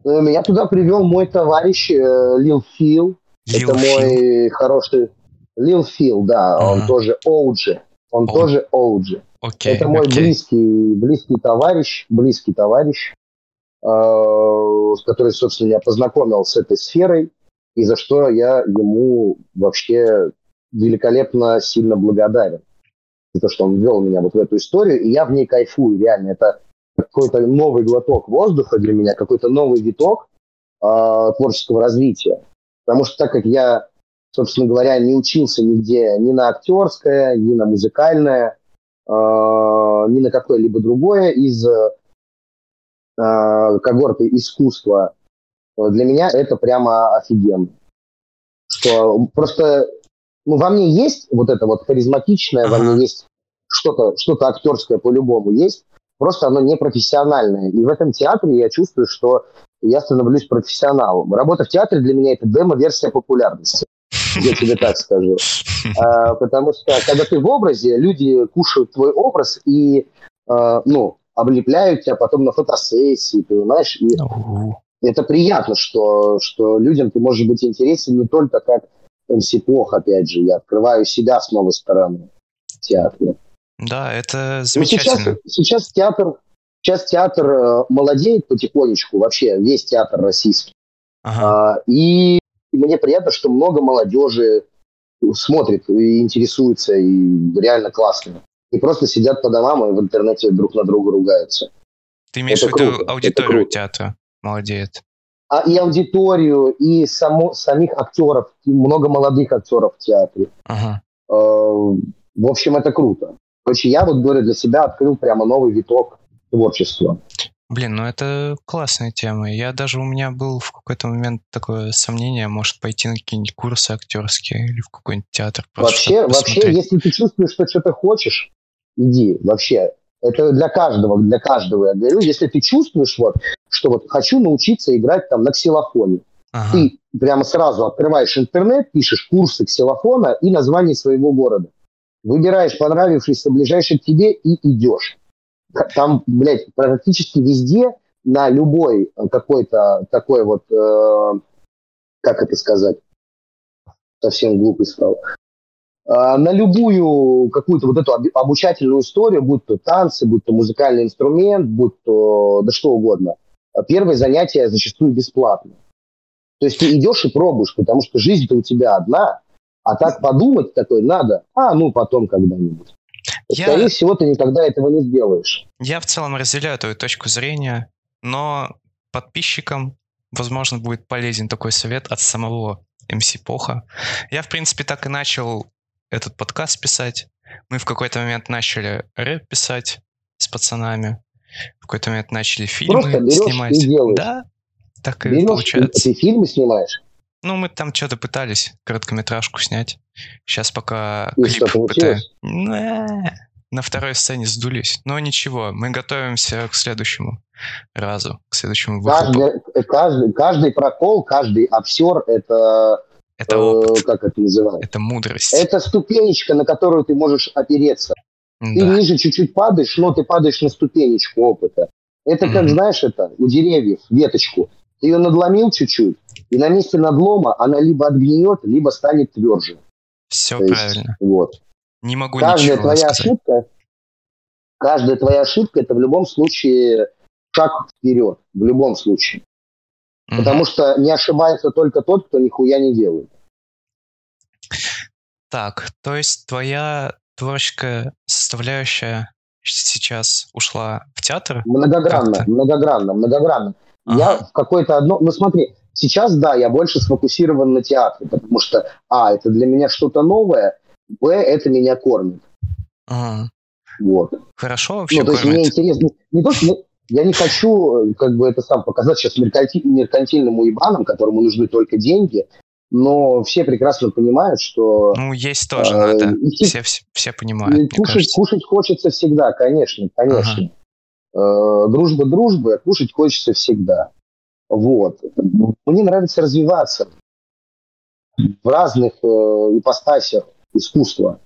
Э, меня туда привел мой товарищ э, Лил Фил. Лил Это Фил. мой хороший Лил Фил, да, ага. он тоже Оуджи. Он О. тоже Оуджи. Окей, Это мой окей. близкий, близкий товарищ, близкий товарищ, э, с которым, собственно, я познакомил с этой сферой, и за что я ему вообще великолепно сильно благодарен. За то, что он ввел меня вот в эту историю, и я в ней кайфую, реально. Это какой-то новый глоток воздуха для меня, какой-то новый виток э, творческого развития. Потому что так как я собственно говоря, не учился нигде ни на актерское, ни на музыкальное, э, ни на какое-либо другое из э, когорты искусства. Для меня это прямо офигенно. Что просто ну, во мне есть вот это вот харизматичное, во мне есть что-то что актерское по-любому есть, просто оно не профессиональное. И в этом театре я чувствую, что я становлюсь профессионалом. Работа в театре для меня это демо-версия популярности я тебе так скажу. А, потому что, когда ты в образе, люди кушают твой образ и, а, ну, облепляют тебя потом на фотосессии, понимаешь? И это приятно, что, что людям ты можешь быть интересен не только как МС Плох, опять же, я открываю себя с новой стороны в театре. Да, это замечательно. Ну, сейчас, сейчас театр, сейчас театр э, молодеет потихонечку, вообще весь театр российский. Ага. А, и мне приятно, что много молодежи смотрит и интересуется, и реально классно. И просто сидят по домам и в интернете друг на друга ругаются. Ты имеешь это в виду круто. аудиторию театра молодеет? А и аудиторию, и само, самих актеров, и много молодых актеров в театре. Ага. Э, в общем, это круто. Короче, я вот, говорю, для себя открыл прямо новый виток творчества. Блин, ну это классная тема. Я даже у меня был в какой-то момент такое сомнение, может пойти на какие-нибудь курсы актерские или в какой-нибудь театр. Вообще, вообще, если ты чувствуешь, что что-то хочешь, иди. Вообще, это для каждого, для каждого я говорю. Если ты чувствуешь вот, что вот хочу научиться играть там на ксилофоне, ага. ты прямо сразу открываешь интернет, пишешь курсы ксилофона и название своего города. Выбираешь понравившийся ближайший к тебе и идешь там, блядь, практически везде на любой какой-то такой вот, э, как это сказать, совсем глупый стал. А, на любую какую-то вот эту обучательную историю, будь то танцы, будь то музыкальный инструмент, будь то да что угодно, первое занятие зачастую бесплатно. То есть ты идешь и пробуешь, потому что жизнь-то у тебя одна, а так подумать такой надо, а ну потом когда-нибудь. Я... Скорее всего, ты никогда этого не сделаешь. Я в целом разделяю твою точку зрения, но подписчикам, возможно, будет полезен такой совет от самого МС Поха. Я, в принципе, так и начал этот подкаст писать. Мы в какой-то момент начали рэп писать с пацанами. В какой-то момент начали фильмы Просто берешь снимать. И делаешь. Да, так и берешь, получается. Ты фильмы снимаешь? Ну, мы там что-то пытались короткометражку снять. Сейчас пока и клип пытаем. На второй сцене сдулись. Но ничего, мы готовимся к следующему разу, к следующему выходу. Каждый, каждый, каждый прокол, каждый обсер — это это опыт. Э, как это называется? Это мудрость. Это ступенечка, на которую ты можешь опереться. Да. Ты ниже чуть-чуть падаешь, но ты падаешь на ступенечку опыта. Это как, mm-hmm. знаешь, это у деревьев веточку. Ты ее надломил чуть-чуть, и на месте надлома она либо отгниет, либо станет тверже. Все То правильно. Есть, вот. Не могу каждая ничего твоя сказать. ошибка, каждая твоя ошибка это в любом случае шаг вперед, в любом случае. Mm-hmm. Потому что не ошибается только тот, кто нихуя не делает. Так, то есть твоя творческая составляющая сейчас ушла в театр? Многогранно, как-то? многогранно, многогранно. Ага. Я в какой-то одно... Ну смотри, сейчас, да, я больше сфокусирован на театре, потому что, а, это для меня что-то новое, б, это меня кормит. Ага. Вот. Хорошо вообще Ну, то есть мне интересно... Не то, что... Я не хочу, как бы это сам показать сейчас меркантильным уебанам, которому нужны только деньги, но все прекрасно понимают, что... Ну, есть тоже э, надо. Идти, все, все, все понимают, кушать, кушать хочется всегда, конечно, конечно. Ага. Э, дружба дружбы, а кушать хочется всегда. Вот. Мне нравится развиваться в разных э, ипостасях искусства.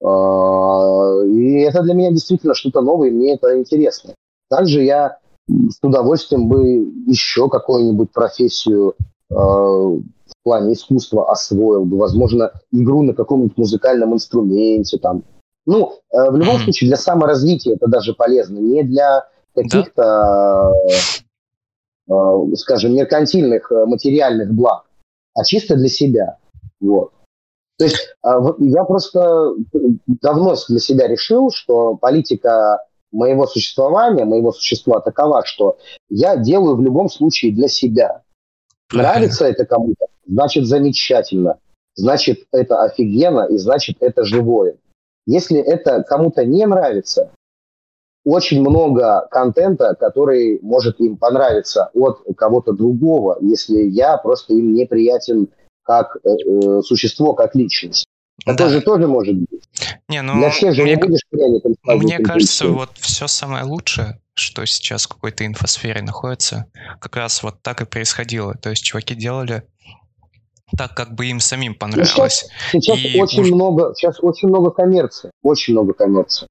Э, и это для меня действительно что-то новое, и мне это интересно. Также я с удовольствием бы еще какую-нибудь профессию э, в плане искусства освоил бы, возможно, игру на каком-нибудь музыкальном инструменте там. Ну, э, в любом случае, для саморазвития это даже полезно, не для каких-то, э, э, скажем, меркантильных э, материальных благ, а чисто для себя. Вот. То есть э, я просто давно для себя решил, что политика моего существования, моего существа такова, что я делаю в любом случае для себя. Нравится это кому-то, значит замечательно, значит это офигенно и значит это живое. Если это кому-то не нравится, очень много контента, который может им понравиться от кого-то другого, если я просто им неприятен как э, э существо, как личность. Это да. же тоже может быть. Не, ну, Для всех же мне, не будешь пряником Мне кажется, вот все самое лучшее, что сейчас в какой-то инфосфере находится, как раз вот так и происходило. То есть чуваки делали так, как бы им самим понравилось. Ну, сейчас, сейчас очень уж... много, сейчас очень много коммерции, очень много коммерции.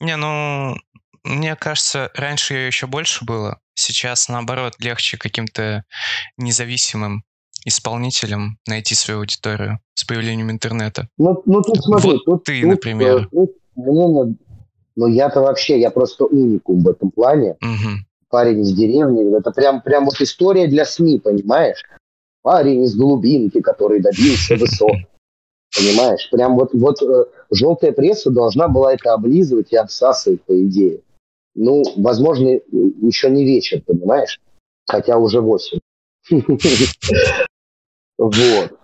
Не, ну, мне кажется, раньше ее еще больше было. Сейчас, наоборот, легче каким-то независимым исполнителям найти свою аудиторию с появлением интернета. Ну, ну тут смотри, вот тут, ты, тут, например. Тут, мнение, ну я-то вообще, я просто уникум в этом плане. Угу. Парень из деревни, это прям, прям вот история для СМИ, понимаешь? Парень из глубинки, который добился высот. Понимаешь? Прям вот, вот э, желтая пресса должна была это облизывать и обсасывать, по идее. Ну, возможно, еще не вечер, понимаешь? Хотя уже восемь. Вот.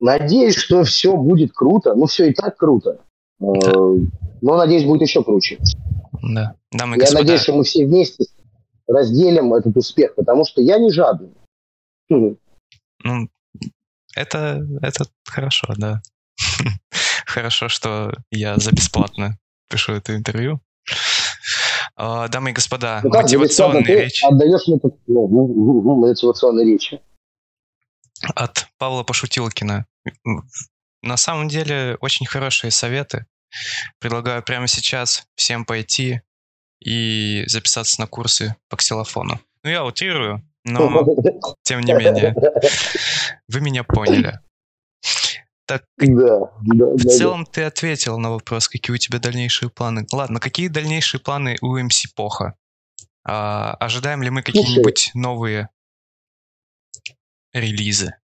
Надеюсь, что все будет круто. Ну, все и так круто. Э, но, надеюсь, будет еще круче. Да. Дамы и Я господа. надеюсь, что мы все вместе разделим этот успех, потому что я не жадный. Ну, это, это хорошо, да. Хорошо, что я за бесплатно пишу это интервью. А, дамы и господа, ну, мотивационные речи. Отдаешь мне ну, мотивационные речи от Павла Пошутилкина. На самом деле очень хорошие советы. Предлагаю прямо сейчас всем пойти и записаться на курсы по ксилофону. Ну, я утрирую, но тем не менее, вы меня поняли. Так, Да, да, в да, целом ты ответил на вопрос, какие у тебя дальнейшие планы. Ладно, какие дальнейшие планы у МС Поха? А, ожидаем ли мы какие-нибудь новые релизы?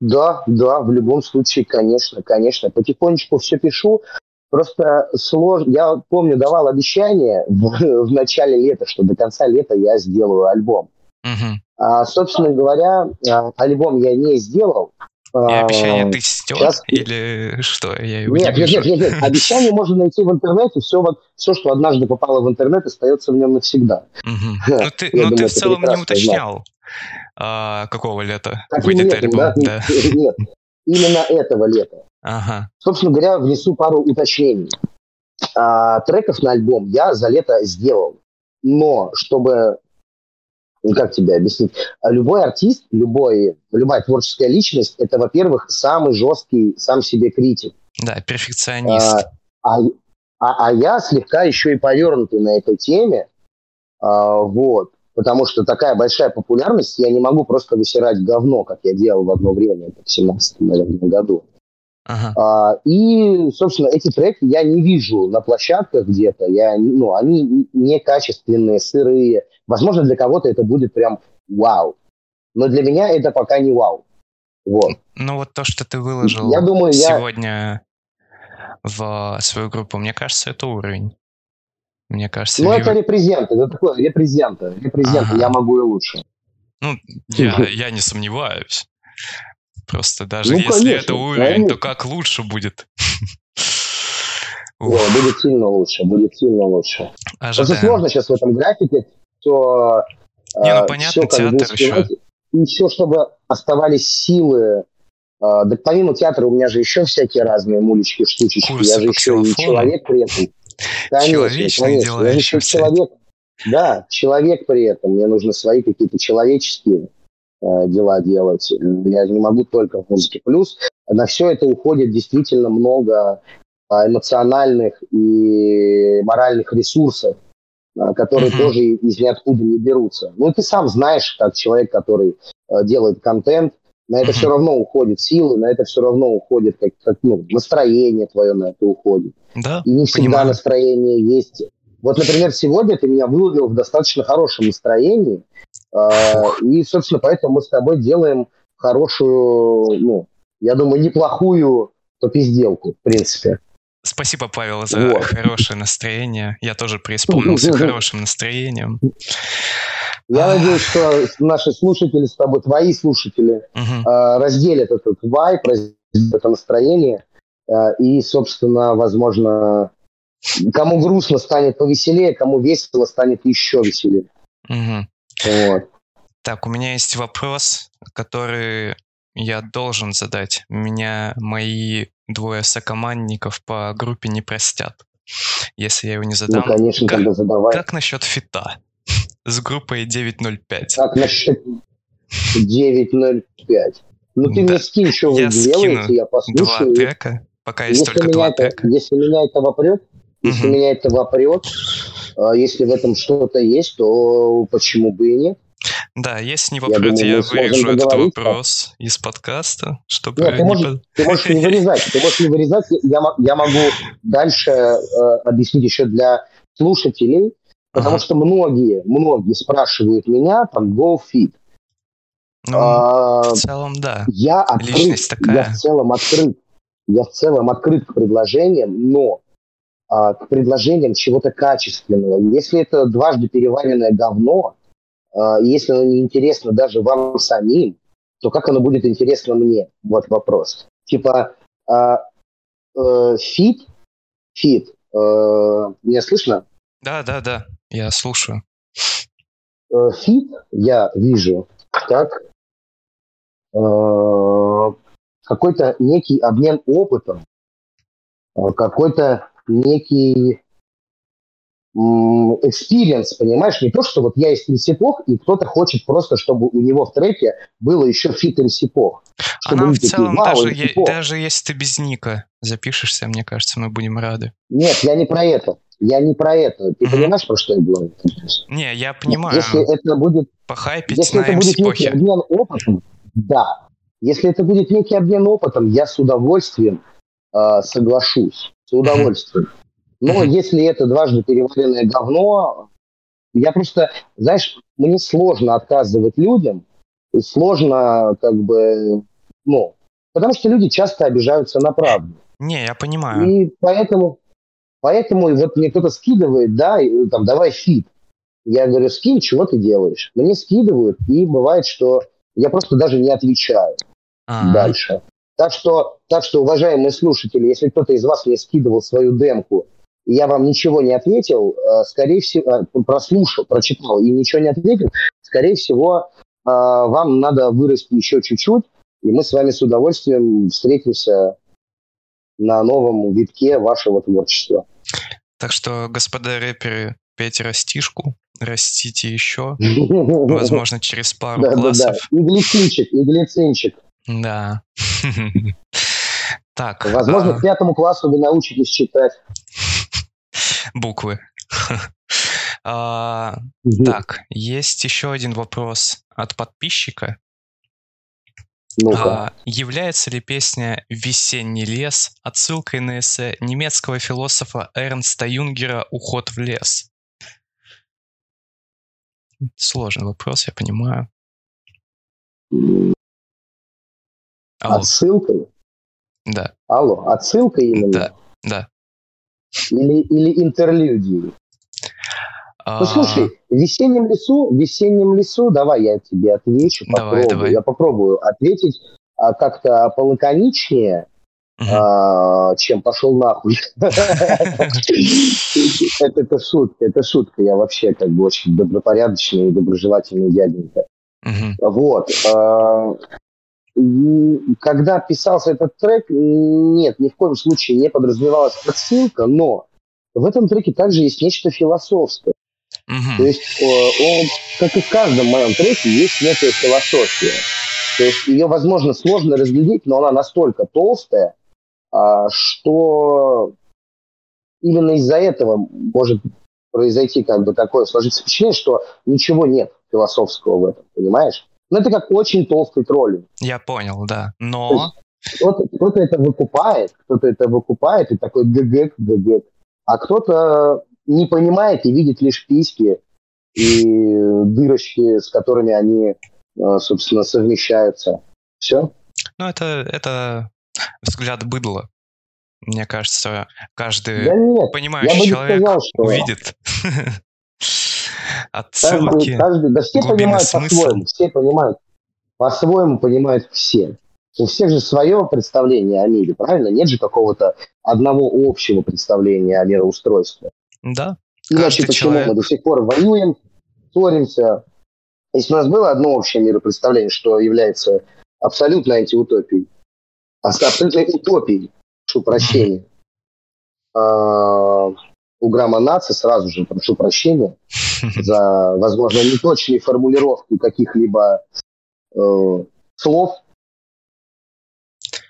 Да, да, в любом случае, конечно, конечно. Потихонечку все пишу. Просто сложно. Я помню, давал обещание в, в начале лета, что до конца лета я сделаю альбом. Мгм. А, собственно говоря, а, альбом я не сделал. И А, обещание ты стер? сейчас- Или что? Я его Нет, не нет, вижу. нет, нет, нет. Обещание можно найти в интернете. Все, вот, все, что однажды попало в интернет, остается в нем навсегда. Ха, Ну ты, я ну, ты думаю, в ты целом не уточнял, а, какого лета Каким выйдет летом, альбом. да? Да. Нет, именно этого лета. Ага. Собственно говоря, внесу пару уточнений. А, треков на альбом я за лето сделал. Но, чтобы, ну, как тебе объяснить, любой артист, любой, любая творческая личность, это, во-первых, самый жесткий сам себе критик. Да, перфекционист. А, а, а- а я слегка еще и повернутый на этой теме. А, вот. Потому что такая большая популярность, я не могу просто высирать говно, как я делал в одно время, это в 17 наверное, году. Ага. А, и, собственно, эти треки я не вижу на площадках где-то. Я, ну, они некачественные, сырые. Возможно, для кого-то это будет прям вау. Но для меня это пока не вау. Вот. Ну вот то, что ты выложил Я думаю, я... сегодня в свою группу, мне кажется, это уровень. Мне кажется, Ну, это репрезент, это такое, репрезента. Репрезента, Ага. я могу и лучше. Ну, я, я не сомневаюсь. Просто даже Ну, если конечно, это уровень, конечно. то как лучше будет? Да, будет сильно лучше, будет сильно лучше. Просто ожидаем. сложно сейчас в этом графике все, Не, ну, понятно, театр еще. И все, чтобы оставались силы. А, да помимо театра у меня же еще всякие разные мулечки, штучечки. Курсы я же еще и человек при этом. Конечно, Человечные конечно. Я же еще человек. Да, человек при этом. Мне нужно свои какие-то человеческие э, дела делать. Я не могу только в музыке. Плюс на все это уходит действительно много а, эмоциональных и моральных ресурсов, а, которые Мгм. тоже из ниоткуда не берутся. Ну, ты сам знаешь, как человек, который э, делает контент, на это все равно уходит силы, на это все равно уходит как, как, ну, настроение твое на это уходит. Да, И не всегда понимаю. настроение есть. Вот, например, сегодня ты меня выловил в достаточно хорошем настроении, э, и, собственно, поэтому мы с тобой делаем хорошую, ну, я думаю, неплохую попизделку, в принципе. Спасибо, Павел, за Вот. хорошее настроение. Я тоже преисполнился хорошим настроением. Я надеюсь, что наши слушатели с тобой, твои слушатели, э, разделят этот вайп, разделят это настроение, э, и, собственно, возможно, кому грустно станет повеселее, кому весело станет еще веселее. Вот. Так, у меня есть вопрос, который я должен задать. Меня мои двое сокомандников по группе не простят, если я его не Ну, задам. конечно, как, тогда задавай. как насчет фита с группой 905? Как насчет 9.05? Ну, ты Да. мне скинь, что вы Я делаете, я Два послушаю. И трека. Пока есть Если только меня, два это, трека. если меня это вопрет, если Мгм. меня это вопрет, а если в этом что-то есть, то почему бы и нет? Да, если не Я вопрос, думаю, я вырежу этот вопрос из подкаста, чтобы Нет, ты не можешь, под- ты можешь не вырезать, ты можешь не вырезать. Я, я могу дальше э, объяснить еще для слушателей, потому Ага. что многие, многие спрашивают меня про GoFit. Ну, А, в целом, да. Я открыт, Личность такая. я в целом открыт. Я в целом открыт к предложениям, но а, к предложениям чего-то качественного. Если это дважды переваренное говно, а, если оно не интересно даже вам самим, то как оно будет интересно мне? Вот вопрос. Типа а, э, feat, feat, э, меня слышно? Да, да, да. Я слушаю. Э, feat я вижу как э, какой-то некий обмен опытом, э, какой-то некий experience, понимаешь, не то, что вот я из MC Пох, и кто-то хочет просто, чтобы у него в треке было еще feat MC Пох. А Чтобы нам люди в такие, целом, «Вау, даже, е- Пох». даже если ты без ника запишешься, мне кажется, мы будем рады. Нет, я не про это. Я не про это. Ты понимаешь, про что я говорю? Не, я понимаю. Если это будет Похайпить Если на это будет некий обмен опытом, да. Если это будет некий обмен опытом, я с удовольствием э, соглашусь. С удовольствием. Но если это дважды переваренное говно, я просто, знаешь, мне сложно отказывать людям, и сложно как бы, ну, потому что люди часто обижаются на правду. Не, я понимаю. И поэтому, поэтому вот мне кто-то скидывает, да, и, там, давай фит. Я говорю, скинь, чего ты делаешь? Мне скидывают, и бывает, что я просто даже не отвечаю А-а-а. дальше. Так что, так что, уважаемые слушатели, если кто-то из вас мне скидывал свою демку, я вам ничего не ответил, э, скорее всего, э, прослушал, прочитал и ничего не ответил, скорее всего, э, вам надо вырасти еще чуть-чуть, и мы с вами с удовольствием встретимся на новом витке вашего творчества. Так что, господа рэперы, пейте растишку, растите еще, возможно, через пару классов. Да, да. И глицинчик, и глицинчик. Да. Так. Возможно, а... к пятому классу вы научитесь читать. Буквы. а, так, есть еще один вопрос от подписчика. А, является ли песня «Весенний лес» отсылкой на эссе немецкого философа Эрнста Юнгера «Уход в лес»? Сложный вопрос, я понимаю. Алло. Отсылкой? Да. Алло, отсылка именно? Да, да. Или, или интерлюдией? А... Ну, слушай, в весеннем лесу, в весеннем лесу, давай я тебе отвечу, давай, попробую. Давай. Я попробую ответить а, как-то полаконичнее, угу. а, чем пошел нахуй. Это шутка, это шутка. Я вообще как бы очень добропорядочный и доброжелательный дяденька. Вот. Когда писался этот трек, нет, ни в коем случае не подразумевалась отсылка, но в этом треке также есть нечто философское. Угу. То есть он, как и в каждом моем треке, есть некая философия. То есть ее, возможно, сложно разглядеть, но она настолько толстая, а, что именно из-за этого может произойти как бы такое сложиться впечатление, что ничего нет философского в этом, понимаешь? Ну, это как очень толстый троллинг. Я понял, да. Но... Кто-то, кто это выкупает, кто-то это выкупает и такой гг, гг. А кто-то не понимает и видит лишь письки и дырочки, с которыми они, э, собственно, совмещаются. Все. Ну, это, это взгляд быдла. Мне кажется, каждый да нет, понимающий человек сказал, что... увидит отсылки, каждый, да все понимают по-своему, все понимают, по-своему понимают все. У всех же свое представление о мире, правильно? Нет же какого-то одного общего представления о мироустройстве. Да. Иначе почему человек... мы до сих пор воюем, ссоримся? Если у нас было одно общее миропредставление, что является абсолютной антиутопией, абсолютной утопией, прошу прощения, а, у грамма нации сразу же прошу прощения за, возможно, неточные формулировки каких-либо э, слов.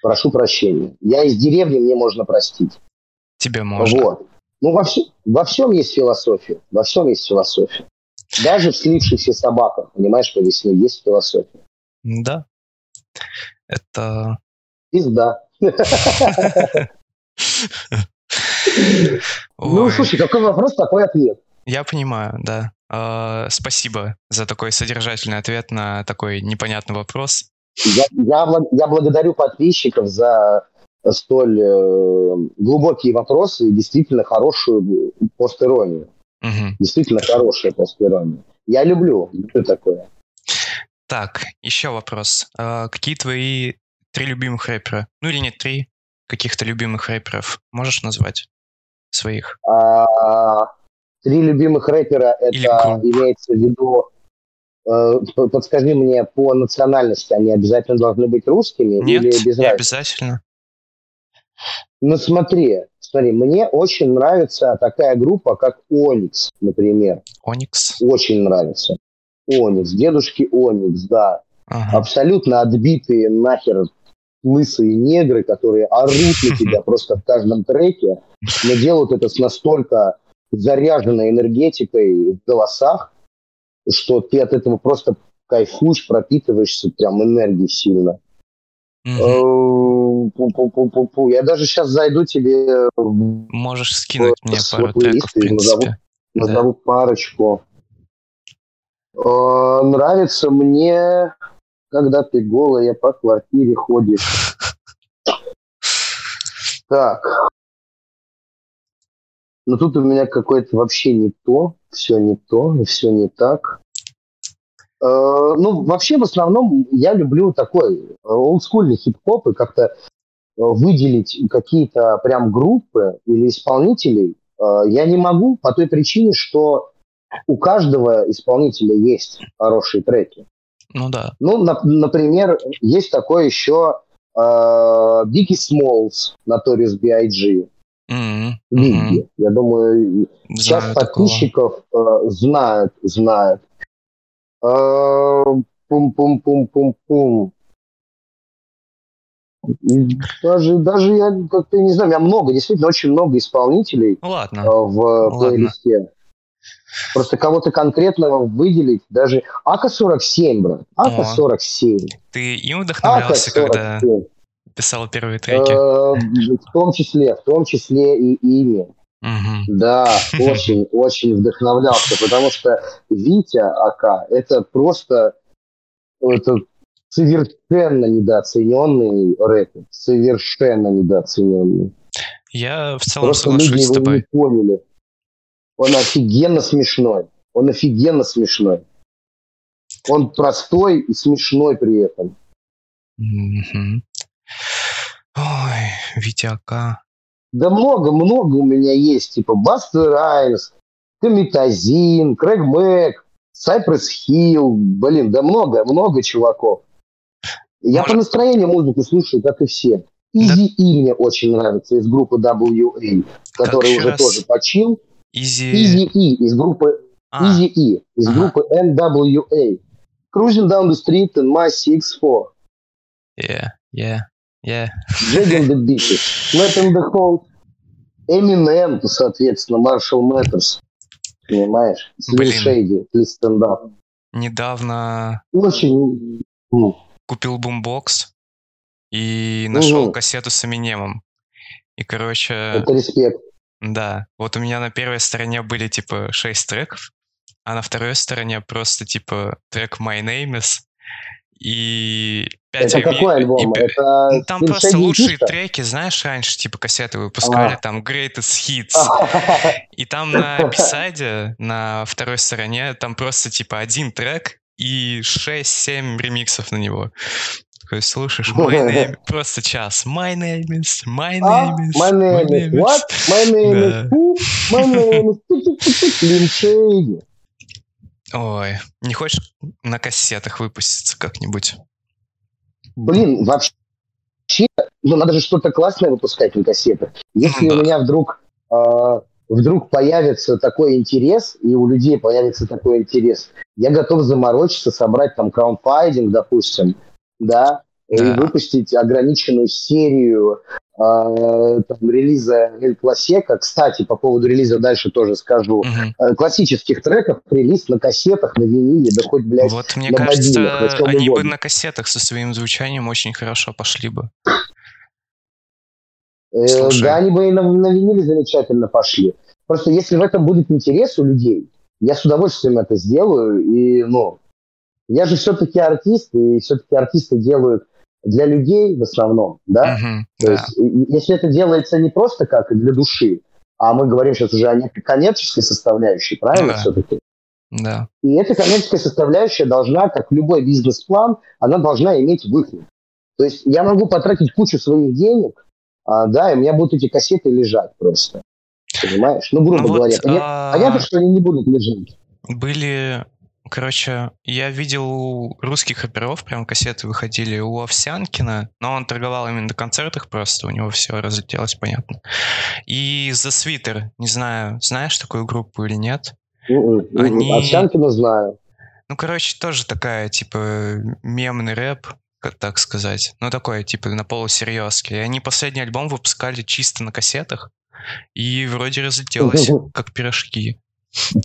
Прошу прощения. Я из деревни, мне можно простить. Тебе можно. Вот. Ну, во, все, во всем есть философия. Во всем есть философия. Даже в слившихся собаках, понимаешь, по весне есть философия. Да. Это... Пизда. Ну, слушай, какой вопрос, такой ответ. Я понимаю, да. Uh, спасибо за такой содержательный ответ на такой непонятный вопрос. Я, я, я благодарю подписчиков за столь э, глубокие вопросы и действительно хорошую постеронию. Угу. Действительно хорошая постерония. Я люблю, люблю такое. Так, еще вопрос. Uh, какие твои три любимых рэпера? Ну или нет, три каких-то любимых рэперов можешь назвать? Своих? А, три любимых рэпера это имеется в виду э, подскажи мне по национальности, они обязательно должны быть русскими Нет, или без не обязательно. Ну смотри, смотри, мне очень нравится такая группа, как Оникс, например. Оникс? Очень нравится. Оникс, дедушки Оникс, да. Ага. Абсолютно отбитые нахер лысые негры, которые орут на тебя просто в каждом треке, но делают это с настолько заряженной энергетикой в голосах, что ты от этого просто кайфуешь, пропитываешься прям энергией сильно. Пу-пу-пу-пу-пу. Я даже сейчас зайду тебе... Можешь скинуть мне пару треков, в принципе. Назову, парочку. Э, нравится мне, когда ты голая по квартире ходишь. Так. Но тут у меня какое-то вообще не то, все не то, все не так. Э, ну, вообще, в основном, я люблю такой олдскульный хип-хоп и как-то э, выделить какие-то прям группы или исполнителей я не могу по той причине, что у каждого исполнителя есть хорошие треки. Ну да. Ну, на, например, есть такой еще э, Дикий Смолс, Notorious B.I.G. Mm-hmm. Mm-hmm. Я думаю, Знаю часть подписчиков э, знают, знают. Э, пум-пум-пум-пум-пум. Даже, даже я как-то не знаю, у меня много, действительно очень много исполнителей ну, ладно. Э, в плейлисте. Просто кого-то конкретного выделить, даже АК-47, брат, АК-47. Ты им вдохновлялся, когда писал первые треки? Э, в том числе, в том числе и ими. Да, очень, очень вдохновлялся, потому что Витя АК это просто это совершенно недооцененный рэпер, совершенно недооцененный. Я в целом Просто соглашусь с тобой. не поняли. Он офигенно смешной. Он офигенно смешной. Он простой и смешной при этом. Ой, Витяка. Да много-много у меня есть. Типа Бастер Райнс, Комитазин, Крэг Мэг, Сайпресс Хилл. Блин, да много-много чуваков. Я Может... по настроению музыку слушаю, как и все. Изи да. И мне очень нравится из группы WA, который уже раз? тоже почил. Easy... Easy E из группы а. Easy E из ага. группы NWA. Cruising down the street in my 6-4. Yeah, yeah, yeah. Dragging the beaches. Letting the whole Eminem, соответственно, Marshall Matters. Понимаешь? Please Stand Up. Недавно Очень... купил бумбокс и нашел угу. кассету с Эминемом. И, короче... Это респект. Да, вот у меня на первой стороне были типа 6 треков, а на второй стороне просто типа трек My Name Is и 5 Это какой альбом? И... Это ну, там просто лучшие писта? треки, знаешь, раньше типа кассеты выпускали, а. там Greatest Hits. И там на бисайде, на второй стороне, там просто типа один трек и 6-7 ремиксов на него. Такой слушаешь, my name, просто час. My name is, my а? name is, my name, is. What? My name is who? My name is Slim Ой, не хочешь на кассетах выпуститься как-нибудь? Блин, вообще, ну надо же что-то классное выпускать на кассетах. Если да. у меня вдруг э, вдруг появится такой интерес, и у людей появится такой интерес, я готов заморочиться, собрать там краунфайдинг, допустим, да, да. и выпустить ограниченную серию э, там, релиза Эль Классека. Кстати, по поводу релиза дальше тоже скажу. Угу. классических треков, релиз на кассетах, на виниле, да хоть, блядь, Вот мне на кажется, мобильных, они угодно. бы на кассетах со своим звучанием очень хорошо пошли бы. Э, да, они бы и на, на виниле замечательно пошли. Просто если в этом будет интерес у людей, я с удовольствием это сделаю, и, ну, я же все-таки артист, и все-таки артисты делают для людей в основном, да? Uh-huh, То да. есть, если это делается не просто как для души, а мы говорим сейчас уже о некой коммерческой составляющей, правильно да. все-таки? Да. И эта коммерческая составляющая должна, как любой бизнес-план, она должна иметь выход. То есть я могу потратить кучу своих денег, а, да, и у меня будут эти кассеты лежать просто. Понимаешь? Ну, грубо ну, говоря. Вот, а... Понятно, что они не будут лежать. Были Короче, я видел русских оперов, прям кассеты выходили у Овсянкина, но он торговал именно на концертах просто, у него все разлетелось, понятно. И The Sweater, не знаю, знаешь такую группу или нет? Mm-mm. Они... Овсянкина знаю. Ну, короче, тоже такая, типа, мемный рэп, так сказать. Ну, такой, типа, на полусерьезке. И они последний альбом выпускали чисто на кассетах, и вроде разлетелось, как пирожки.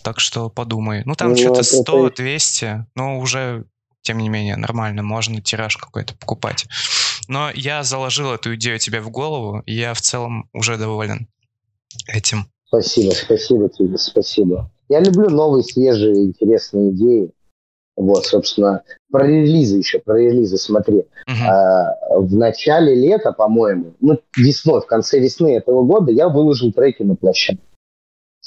Так что подумай. Ну, там ну, что-то 100-200, но уже, тем не менее, нормально. Можно тираж какой-то покупать. Но я заложил эту идею тебе в голову, и я в целом уже доволен этим. Спасибо, спасибо тебе, спасибо. Я люблю новые, свежие, интересные идеи. Вот, собственно, про релизы еще, про релизы смотри. Uh-huh. А, в начале лета, по-моему, ну, весной, в конце весны этого года я выложил треки на площадке.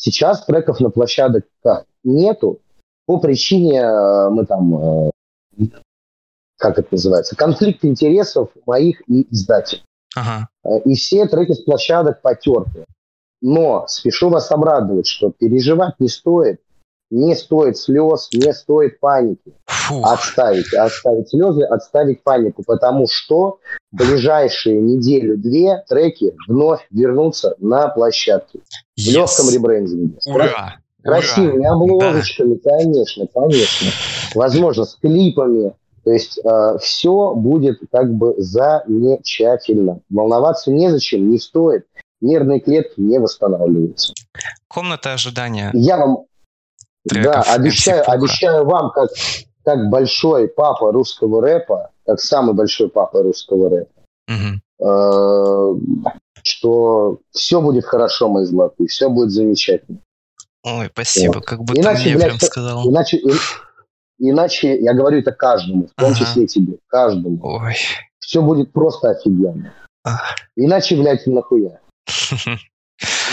Сейчас треков на площадках нету по причине, э, мы там, э, как это называется, конфликт интересов моих и издателей. Ага. Э, и все треки с площадок потерты. Но спешу вас обрадовать, что переживать не стоит. Не стоит слез, не стоит паники. Фух. Отставить, отставить слезы, отставить панику, потому что в ближайшие неделю-две треки вновь вернутся на площадке. Yes. В легком ребрендинге. Ура! Красивыми обложечками, да. конечно, конечно. Возможно, с клипами. То есть э, все будет как бы замечательно. Волноваться незачем, не стоит. Нервные клетки не восстанавливаются. Комната ожидания. Я вам да, обещаю, обещаю вам, как, как большой папа русского рэпа, как самый большой папа русского рэпа, угу. что все будет хорошо, мои золотые, все будет замечательно. Ой, спасибо, вот. как будто иначе, мне блядь, прям сказал. Иначе, и, иначе, я говорю это каждому, в том ага. числе тебе, каждому. Ой. Все будет просто офигенно. Ах. Иначе, блядь, нахуя.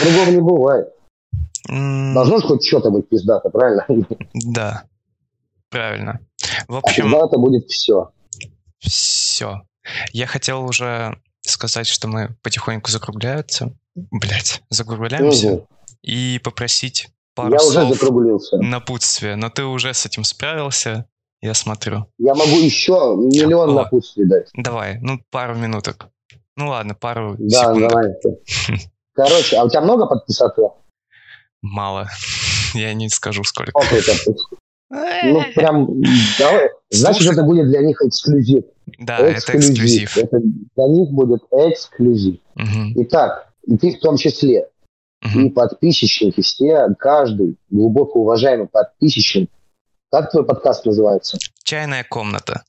Другого не бывает. Должно же хоть что-то быть пиздато, правильно? Да, правильно. В общем... А это будет все. Все. Я хотел уже сказать, что мы потихоньку закругляются. Блять, закругляемся. Угу. И попросить пару Я слов уже закруглился. напутствия. Но ты уже с этим справился, я смотрю. Я могу еще миллион О, напутствий дать. Давай, ну пару минуток. Ну ладно, пару да, секунд. Давай. Короче, а у тебя много подписатели? Мало. Я не скажу, сколько. Ну, прям, давай. Значит, это будет для них эксклюзив. Да, эксклюзив. это эксклюзив. Это для них будет эксклюзив. Итак, и ты в том числе. И подписчики все, каждый глубоко уважаемый подписчик. Как твой подкаст называется? Чайная комната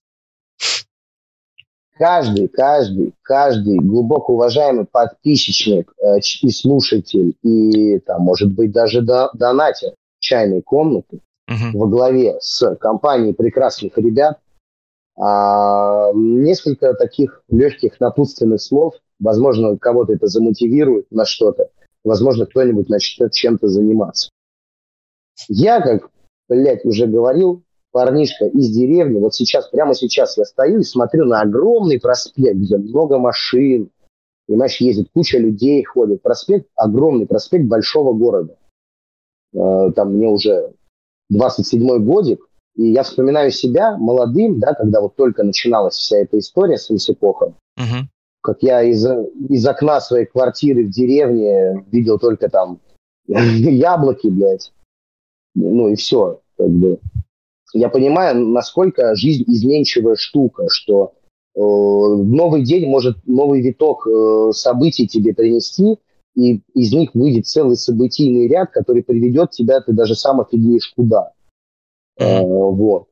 каждый, каждый, каждый глубоко уважаемый подписчик э, и слушатель, и там, может быть, даже до, донатер чайной комнаты uh-huh. во главе с компанией прекрасных ребят, а, несколько таких легких напутственных слов, возможно, кого-то это замотивирует на что-то, возможно, кто-нибудь начнет чем-то заниматься. Я, как, блядь, уже говорил, парнишка из деревни, вот сейчас, прямо сейчас я стою и смотрю на огромный проспект, где много машин, понимаешь, ездит, куча людей ходит. Проспект, огромный проспект большого города. Э, там мне уже 27-й годик, и я вспоминаю себя молодым, да, когда вот только начиналась вся эта история с Лисипохом. Угу. Как я из, из окна своей квартиры в деревне видел только там яблоки, блядь. Ну и все, как бы я понимаю, насколько жизнь изменчивая штука, что э, новый день может новый виток э, событий тебе принести, и из них выйдет целый событийный ряд, который приведет тебя, ты даже сам офигеешь куда. Э, вот.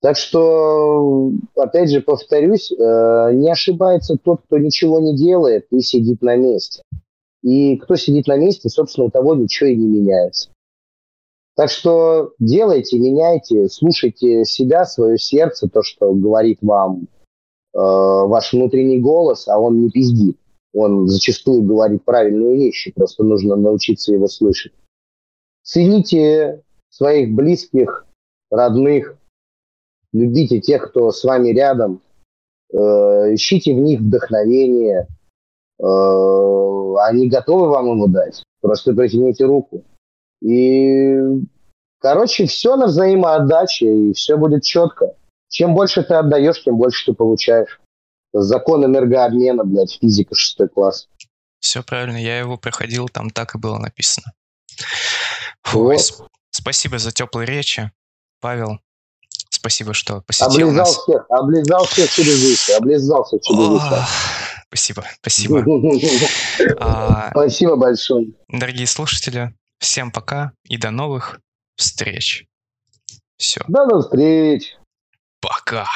Так что, опять же, повторюсь, э, не ошибается тот, кто ничего не делает и сидит на месте. И кто сидит на месте, собственно, у того ничего и не меняется. Так что делайте, меняйте, слушайте себя, свое сердце, то, что говорит вам э, ваш внутренний голос, а он не пиздит. Он зачастую говорит правильные вещи, просто нужно научиться его слышать. Цените своих близких, родных, любите тех, кто с вами рядом, э, ищите в них вдохновение, э, они готовы вам его дать, просто протяните руку. И, короче, все на взаимоотдаче, и все будет четко. Чем больше ты отдаешь, тем больше ты получаешь. Закон энергообмена, блядь, физика шестой класс. Все правильно, я его проходил, там так и было написано. Фу, вот. спасибо за теплые речи, Павел. Спасибо, что посетил облизал нас. Всех, облизал всех через уши, облизался через уши. Спасибо, спасибо. А, спасибо большое. Дорогие слушатели, Всем пока и до новых встреч. Все. До новых встреч. Пока.